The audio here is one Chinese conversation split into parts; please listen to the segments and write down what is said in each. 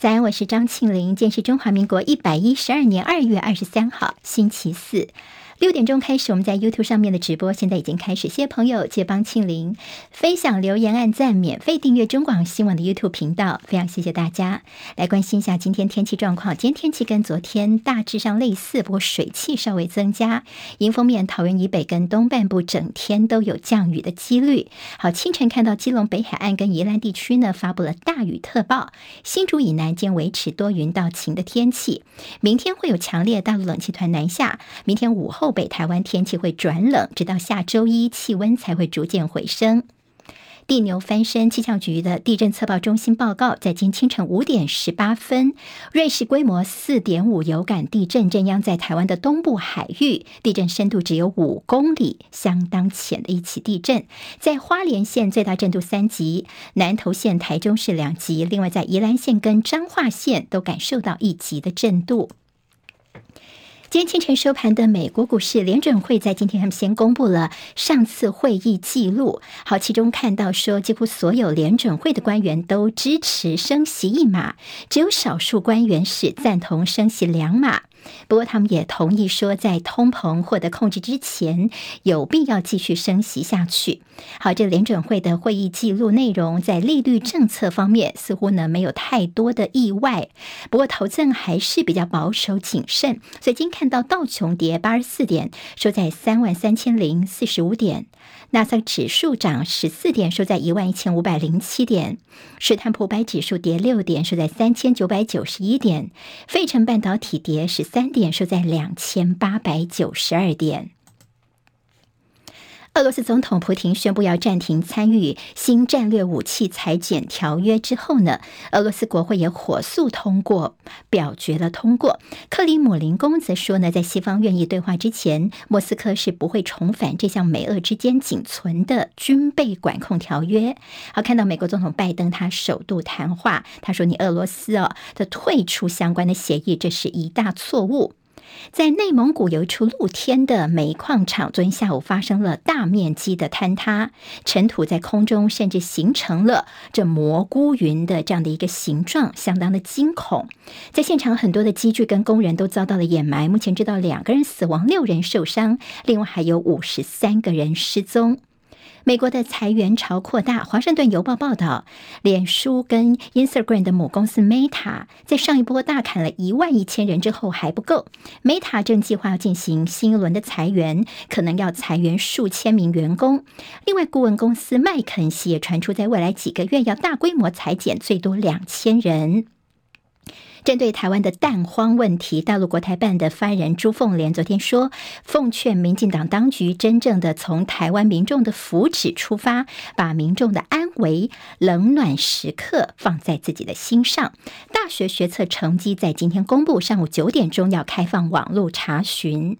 早安，我是张庆林。今天是中华民国一百一十二年二月二十三号，星期四。六点钟开始，我们在 YouTube 上面的直播，现在已经开始。谢谢朋友借帮庆铃分享、留言、按赞、免费订阅中广新闻的 YouTube 频道，非常谢谢大家。来关心一下今天天气状况。今天天气跟昨天大致上类似，不过水汽稍微增加。迎风面，桃园以北跟东半部整天都有降雨的几率。好，清晨看到基隆北海岸跟宜兰地区呢发布了大雨特报。新竹以南将维持多云到晴的天气。明天会有强烈大陆冷气团南下。明天午后。北台湾天气会转冷，直到下周一气温才会逐渐回升。地牛翻身，气象局的地震测报中心报告，在今清晨五点十八分，瑞士规模四点五有感地震震央在台湾的东部海域，地震深度只有五公里，相当浅的一起地震。在花莲县最大震度三级，南投县、台中市两级，另外在宜兰县跟彰化县都感受到一级的震度。今天清晨收盘的美国股市，联准会在今天他们先公布了上次会议记录。好，其中看到说，几乎所有联准会的官员都支持升息一码，只有少数官员是赞同升息两码。不过，他们也同意说，在通膨获得控制之前，有必要继续升息下去。好，这联准会的会议记录内容，在利率政策方面似乎呢没有太多的意外。不过，投资人还是比较保守谨慎。所以，今看到道琼跌八十四点，收在三万三千零四十五点；纳斯达克指数涨十四点，收在一万一千五百零七点；史坦普百指数跌六点，收在三千九百九十一点；费城半导体跌十。三点收在两千八百九十二点。俄罗斯总统普京宣布要暂停参与新战略武器裁减条约之后呢，俄罗斯国会也火速通过表决了通过。克里姆林宫则说呢，在西方愿意对话之前，莫斯科是不会重返这项美俄之间仅存的军备管控条约。好，看到美国总统拜登他首度谈话，他说：“你俄罗斯哦的退出相关的协议，这是一大错误。”在内蒙古有一处露天的煤矿厂，昨天下午发生了大面积的坍塌，尘土在空中甚至形成了这蘑菇云的这样的一个形状，相当的惊恐。在现场，很多的机具跟工人都遭到了掩埋，目前知道两个人死亡，六人受伤，另外还有五十三个人失踪。美国的裁员潮扩大。华盛顿邮报报道，脸书跟 Instagram 的母公司 Meta 在上一波大砍了一万一千人之后还不够，Meta 正计划要进行新一轮的裁员，可能要裁员数千名员工。另外，顾问公司麦肯锡也传出，在未来几个月要大规模裁减，最多两千人。针对台湾的蛋荒问题，大陆国台办的发言人朱凤莲昨天说，奉劝民进党当局真正的从台湾民众的福祉出发，把民众的安危、冷暖时刻放在自己的心上。大学学测成绩在今天公布，上午九点钟要开放网络查询。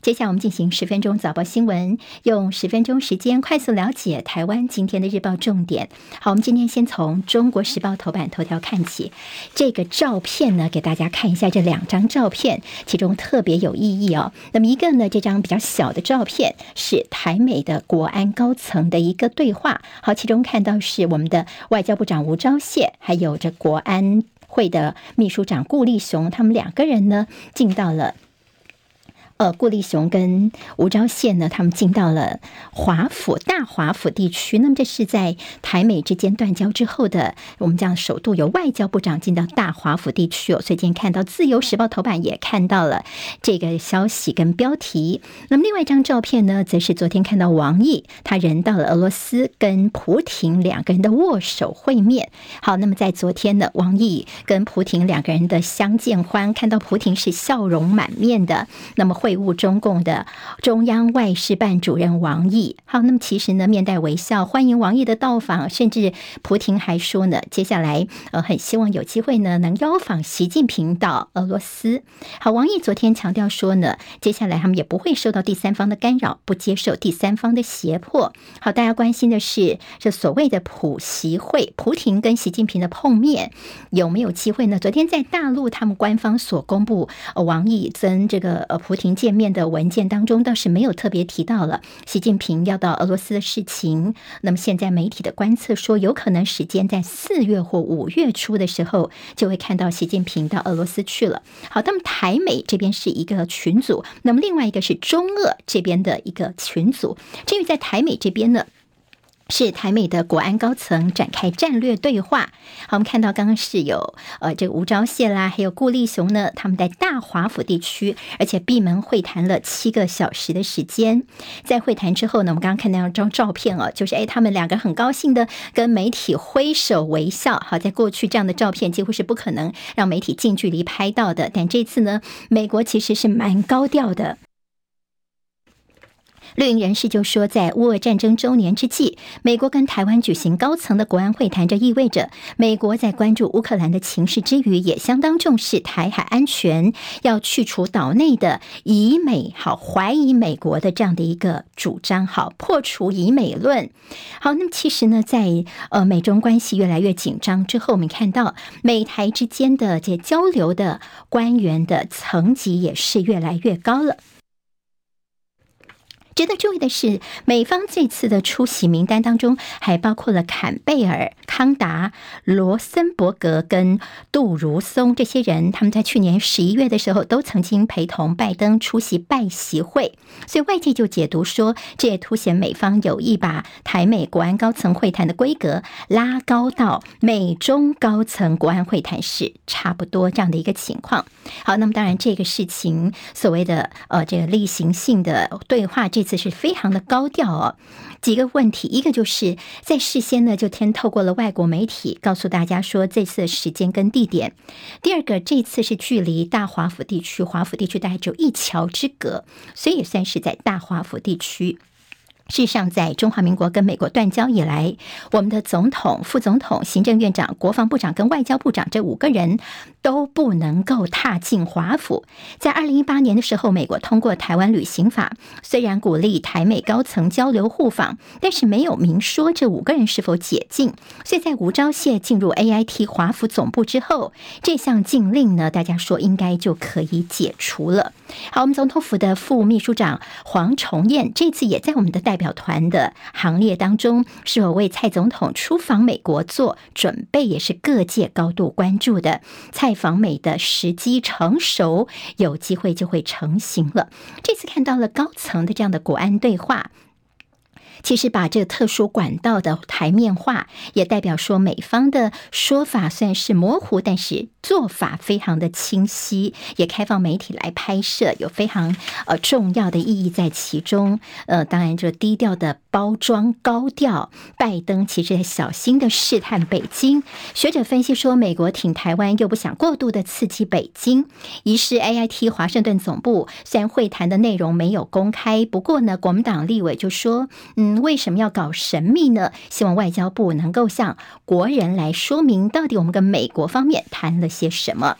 接下来我们进行十分钟早报新闻，用十分钟时间快速了解台湾今天的日报重点。好，我们今天先从《中国时报》头版头条看起，这个照片呢，给大家看一下这两张照片，其中特别有意义哦。那么一个呢，这张比较小的照片是台美的国安高层的一个对话。好，其中看到是我们的外交部长吴钊燮，还有这国安会的秘书长顾立雄，他们两个人呢进到了。呃，顾立雄跟吴钊燮呢，他们进到了华府大华府地区。那么这是在台美之间断交之后的，我们讲首度由外交部长进到大华府地区哦。所以今天看到《自由时报》头版也看到了这个消息跟标题。那么另外一张照片呢，则是昨天看到王毅他人到了俄罗斯，跟普亭两个人的握手会面。好，那么在昨天呢，王毅跟普亭两个人的相见欢，看到普亭是笑容满面的，那么会。会晤中共的中央外事办主任王毅，好，那么其实呢，面带微笑欢迎王毅的到访，甚至普亭还说呢，接下来呃，很希望有机会呢，能邀访习近平到俄罗斯。好，王毅昨天强调说呢，接下来他们也不会受到第三方的干扰，不接受第三方的胁迫。好，大家关心的是这所谓的普习会，普亭跟习近平的碰面有没有机会呢？昨天在大陆他们官方所公布，呃、王毅跟这个呃普亭。见面的文件当中倒是没有特别提到了习近平要到俄罗斯的事情。那么现在媒体的观测说，有可能时间在四月或五月初的时候就会看到习近平到俄罗斯去了。好，那么台美这边是一个群组，那么另外一个是中俄这边的一个群组。至于在台美这边呢？是台美的国安高层展开战略对话。好，我们看到刚刚是有呃这个吴钊燮啦，还有顾立雄呢，他们在大华府地区，而且闭门会谈了七个小时的时间。在会谈之后呢，我们刚刚看到那张照片哦，就是哎，他们两个很高兴的跟媒体挥手微笑。好，在过去这样的照片几乎是不可能让媒体近距离拍到的，但这次呢，美国其实是蛮高调的。绿营人士就说，在乌俄战争周年之际，美国跟台湾举行高层的国安会谈，这意味着美国在关注乌克兰的情势之余，也相当重视台海安全，要去除岛内的以美好怀疑美国的这样的一个主张，好破除以美论。好，那么其实呢，在呃美中关系越来越紧张之后，我们看到美台之间的这交流的官员的层级也是越来越高了。值得注意的是，美方这次的出席名单当中还包括了坎贝尔、康达、罗森伯格跟杜如松这些人。他们在去年十一月的时候都曾经陪同拜登出席拜习会，所以外界就解读说，这也凸显美方有意把台美国安高层会谈的规格拉高到美中高层国安会谈是差不多这样的一个情况。好，那么当然这个事情所谓的呃这个例行性的对话这。这是非常的高调哦，几个问题，一个就是在事先呢就先透过了外国媒体告诉大家说这次的时间跟地点。第二个，这次是距离大华府地区，华府地区大概只有一桥之隔，所以也算是在大华府地区。事实上，在中华民国跟美国断交以来，我们的总统、副总统、行政院长、国防部长跟外交部长这五个人都不能够踏进华府。在二零一八年的时候，美国通过《台湾旅行法》，虽然鼓励台美高层交流互访，但是没有明说这五个人是否解禁。所以在吴钊燮进入 AIT 华府总部之后，这项禁令呢，大家说应该就可以解除了。好，我们总统府的副秘书长黄崇彦这次也在我们的代表团的行列当中，是否为蔡总统出访美国做准备，也是各界高度关注的。蔡访美的时机成熟，有机会就会成型了。这次看到了高层的这样的国安对话。其实把这个特殊管道的台面化，也代表说美方的说法算是模糊，但是做法非常的清晰，也开放媒体来拍摄，有非常呃重要的意义在其中。呃，当然就低调的包装高调，拜登其实小心的试探北京。学者分析说，美国挺台湾又不想过度的刺激北京。于是 AIT 华盛顿总部虽然会谈的内容没有公开，不过呢，国民党立委就说，嗯。为什么要搞神秘呢？希望外交部能够向国人来说明，到底我们跟美国方面谈了些什么。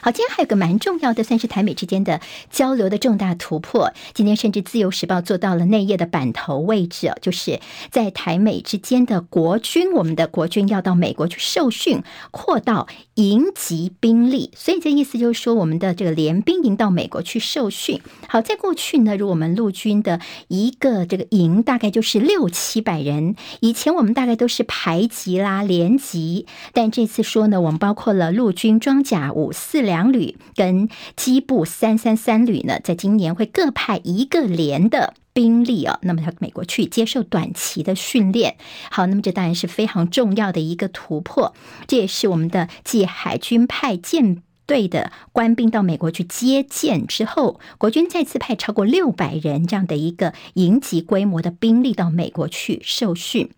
好，今天还有个蛮重要的，算是台美之间的交流的重大突破。今天甚至《自由时报》做到了内页的版头位置哦，就是在台美之间的国军，我们的国军要到美国去受训，扩到营级兵力。所以这意思就是说，我们的这个联兵营到美国去受训。好，在过去呢，如果我们陆军的一个这个营大概就是六七百人，以前我们大概都是排级啦、连级，但这次说呢，我们包括了陆军装甲五四。两旅跟机部三三三旅呢，在今年会各派一个连的兵力哦，那么到美国去接受短期的训练。好，那么这当然是非常重要的一个突破，这也是我们的继海军派舰队的官兵到美国去接舰之后，国军再次派超过六百人这样的一个营级规模的兵力到美国去受训。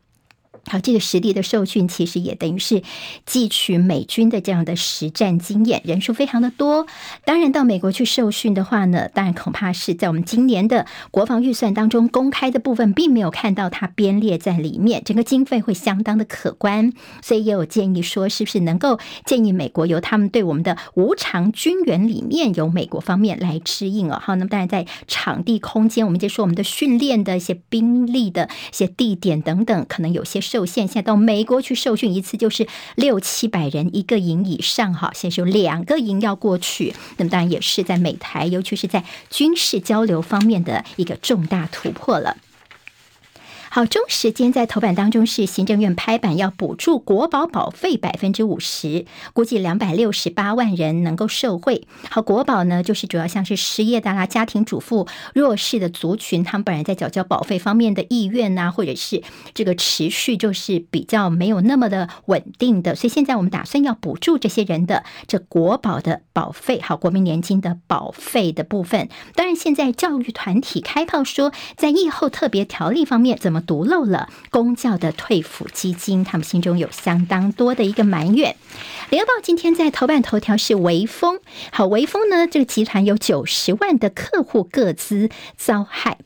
好，这个实地的受训其实也等于是汲取美军的这样的实战经验，人数非常的多。当然，到美国去受训的话呢，当然恐怕是在我们今年的国防预算当中公开的部分，并没有看到它编列在里面，整个经费会相当的可观。所以也有建议说，是不是能够建议美国由他们对我们的无偿军援里面，由美国方面来支应哦。好，那么当然在场地空间，我们就说我们的训练的一些兵力的一些地点等等，可能有些。受限，现在到美国去受训一次就是六七百人一个营以上哈，现在是有两个营要过去，那么当然也是在美台，尤其是在军事交流方面的一个重大突破了。好，中时间在头版当中是行政院拍板要补助国保保费百分之五十，估计两百六十八万人能够受惠。好，国保呢就是主要像是失业的啦、家庭主妇、弱势的族群，他们本来在缴交保费方面的意愿呐，或者是这个持续就是比较没有那么的稳定的，所以现在我们打算要补助这些人的这国保的保费，好，国民年金的保费的部分。当然，现在教育团体开炮说，在疫后特别条例方面怎么？独漏了公教的退抚基金，他们心中有相当多的一个埋怨。联合报今天在头版头条是微风，好，微风呢这个集团有九十万的客户各资遭害。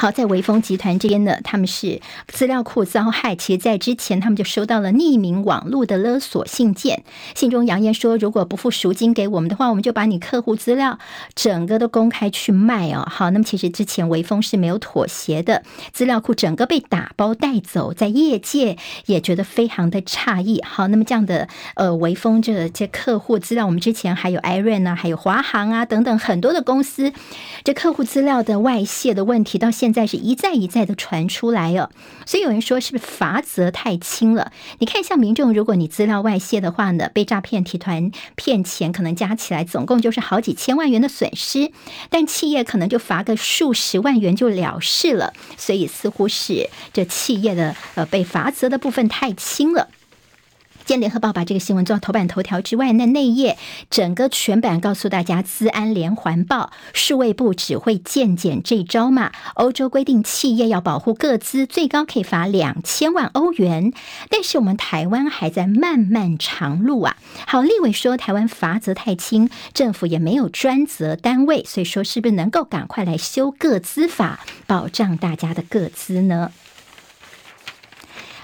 好，在微风集团这边呢，他们是资料库遭害。其实，在之前，他们就收到了匿名网络的勒索信件，信中扬言说，如果不付赎金给我们的话，我们就把你客户资料整个都公开去卖哦。好，那么其实之前微风是没有妥协的，资料库整个被打包带走，在业界也觉得非常的诧异。好，那么这样的呃，微风这这客户资料，我们之前还有 Iron 啊，还有华航啊等等很多的公司，这客户资料的外泄的问题，到现。现在是一再一再的传出来哦，所以有人说是不是罚则太轻了？你看，像民众，如果你资料外泄的话呢，被诈骗集团骗钱，可能加起来总共就是好几千万元的损失，但企业可能就罚个数十万元就了事了，所以似乎是这企业的呃被罚则的部分太轻了。今天联合报把这个新闻做到头版头条之外，那内页整个全版告诉大家，资安连环报，数位部只会健检这招嘛？欧洲规定企业要保护个资，最高可以罚两千万欧元，但是我们台湾还在漫漫长路啊。好，立委说台湾罚则太轻，政府也没有专责单位，所以说是不是能够赶快来修个资法，保障大家的个资呢？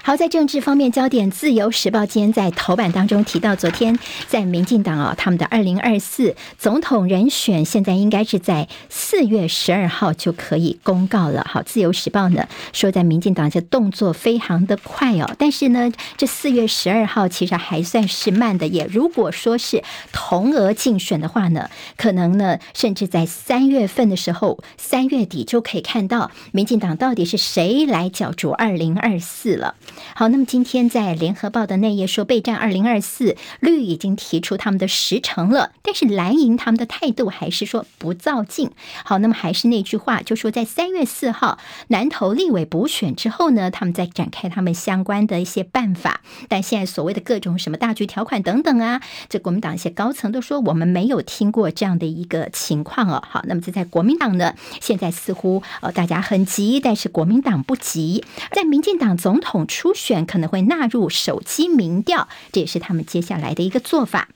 好，在政治方面焦点，《自由时报》今天在头版当中提到，昨天在民进党啊，他们的二零二四总统人选现在应该是在四月十二号就可以公告了。好，《自由时报》呢说，在民进党这动作非常的快哦，但是呢，这四月十二号其实还算是慢的。也如果说是同额竞选的话呢，可能呢，甚至在三月份的时候，三月底就可以看到民进党到底是谁来角逐二零二四了。好，那么今天在联合报的内页说，备战二零二四，绿已经提出他们的时程了，但是蓝营他们的态度还是说不造进。好，那么还是那句话，就说在三月四号南投立委补选之后呢，他们在展开他们相关的一些办法。但现在所谓的各种什么大局条款等等啊，这国民党一些高层都说我们没有听过这样的一个情况哦。好，那么这在国民党呢，现在似乎呃大家很急，但是国民党不急，在民进党总统出。初选可能会纳入手机民调，这也是他们接下来的一个做法。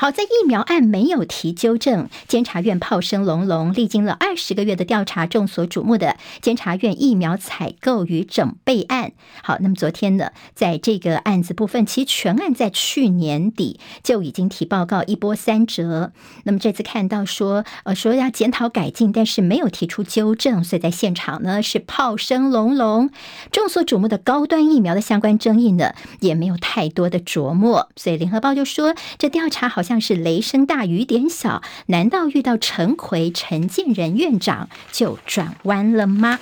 好，在疫苗案没有提纠正，监察院炮声隆隆，历经了二十个月的调查，众所瞩目的监察院疫苗采购与整备案。好，那么昨天呢，在这个案子部分，其实全案在去年底就已经提报告，一波三折。那么这次看到说，呃，说要检讨改进，但是没有提出纠正，所以在现场呢是炮声隆隆。众所瞩目的高端疫苗的相关争议呢，也没有太多的琢磨。所以联合报就说，这调查好像。像是雷声大雨点小，难道遇到陈奎、陈建仁院长就转弯了吗？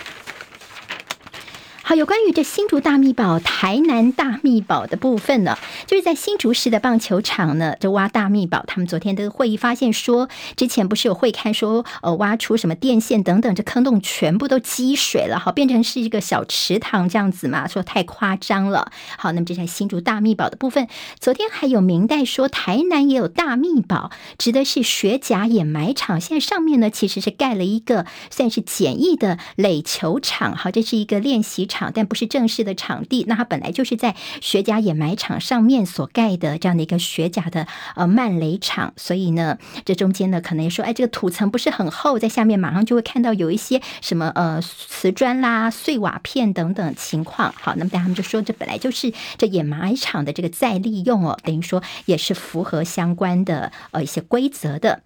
好，有关于这新竹大秘宝、台南大秘宝的部分呢，就是在新竹市的棒球场呢，这挖大秘宝。他们昨天的会议发现说，之前不是有会看说，呃，挖出什么电线等等，这坑洞全部都积水了，好，变成是一个小池塘这样子嘛，说太夸张了。好，那么这在新竹大秘宝的部分，昨天还有明代说，台南也有大秘宝，指的是雪甲掩埋场。现在上面呢，其实是盖了一个算是简易的垒球场，好，这是一个练习场。场，但不是正式的场地，那它本来就是在雪甲掩埋场上面所盖的这样的一个雪甲的呃慢垒场，所以呢，这中间呢可能也说，哎，这个土层不是很厚，在下面马上就会看到有一些什么呃瓷砖啦、碎瓦片等等情况。好，那么他们就说，这本来就是这掩埋场的这个再利用哦，等于说也是符合相关的呃一些规则的。《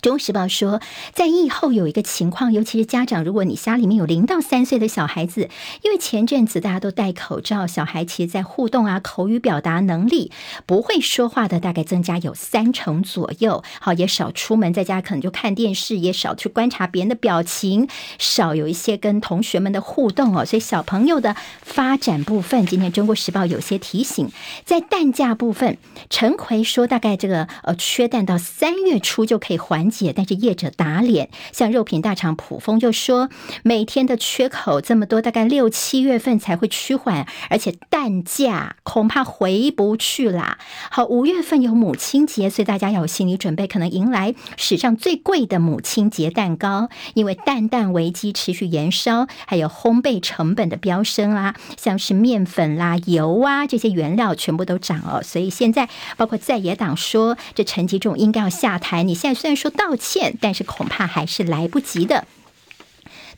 中时报》说，在疫后有一个情况，尤其是家长，如果你家里面有零到三岁的小孩子，因为前阵子大家都戴口罩，小孩其实在互动啊、口语表达能力不会说话的，大概增加有三成左右。好，也少出门，在家可能就看电视，也少去观察别人的表情，少有一些跟同学们的互动哦。所以小朋友的发展部分，今天《中国时报》有些提醒，在蛋价部分，陈奎说大概这个呃缺蛋到三月初就可以还解，但是业者打脸，像肉品大厂卜蜂就说，每天的缺口这么多，大概六七月份才会趋缓，而且蛋价恐怕回不去啦。好，五月份有母亲节，所以大家要有心理准备，可能迎来史上最贵的母亲节蛋糕，因为蛋蛋危机持续延烧，还有烘焙成本的飙升啊，像是面粉啦、油啊这些原料全部都涨哦，所以现在包括在野党说，这陈吉仲应该要下台，你现在虽然说道歉，但是恐怕还是来不及的。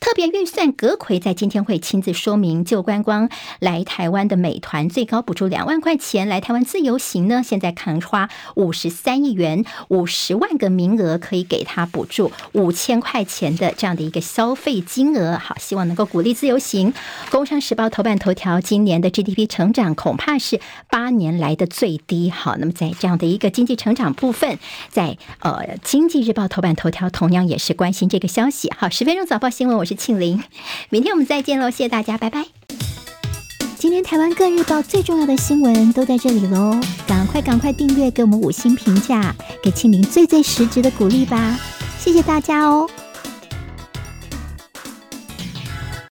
特别预算，阁揆在今天会亲自说明，就观光来台湾的美团最高补助两万块钱来台湾自由行呢，现在可能花五十三亿元，五十万个名额可以给他补助五千块钱的这样的一个消费金额。好，希望能够鼓励自由行。工商时报头版头条，今年的 GDP 成长恐怕是八年来的最低。好，那么在这样的一个经济成长部分，在呃经济日报头版头条同样也是关心这个消息。好，十分钟早报新闻，我是是。庆玲，明天我们再见喽！谢谢大家，拜拜。今天台湾各日报最重要的新闻都在这里喽，赶快赶快订阅，给我们五星评价，给庆玲最最实质的鼓励吧！谢谢大家哦。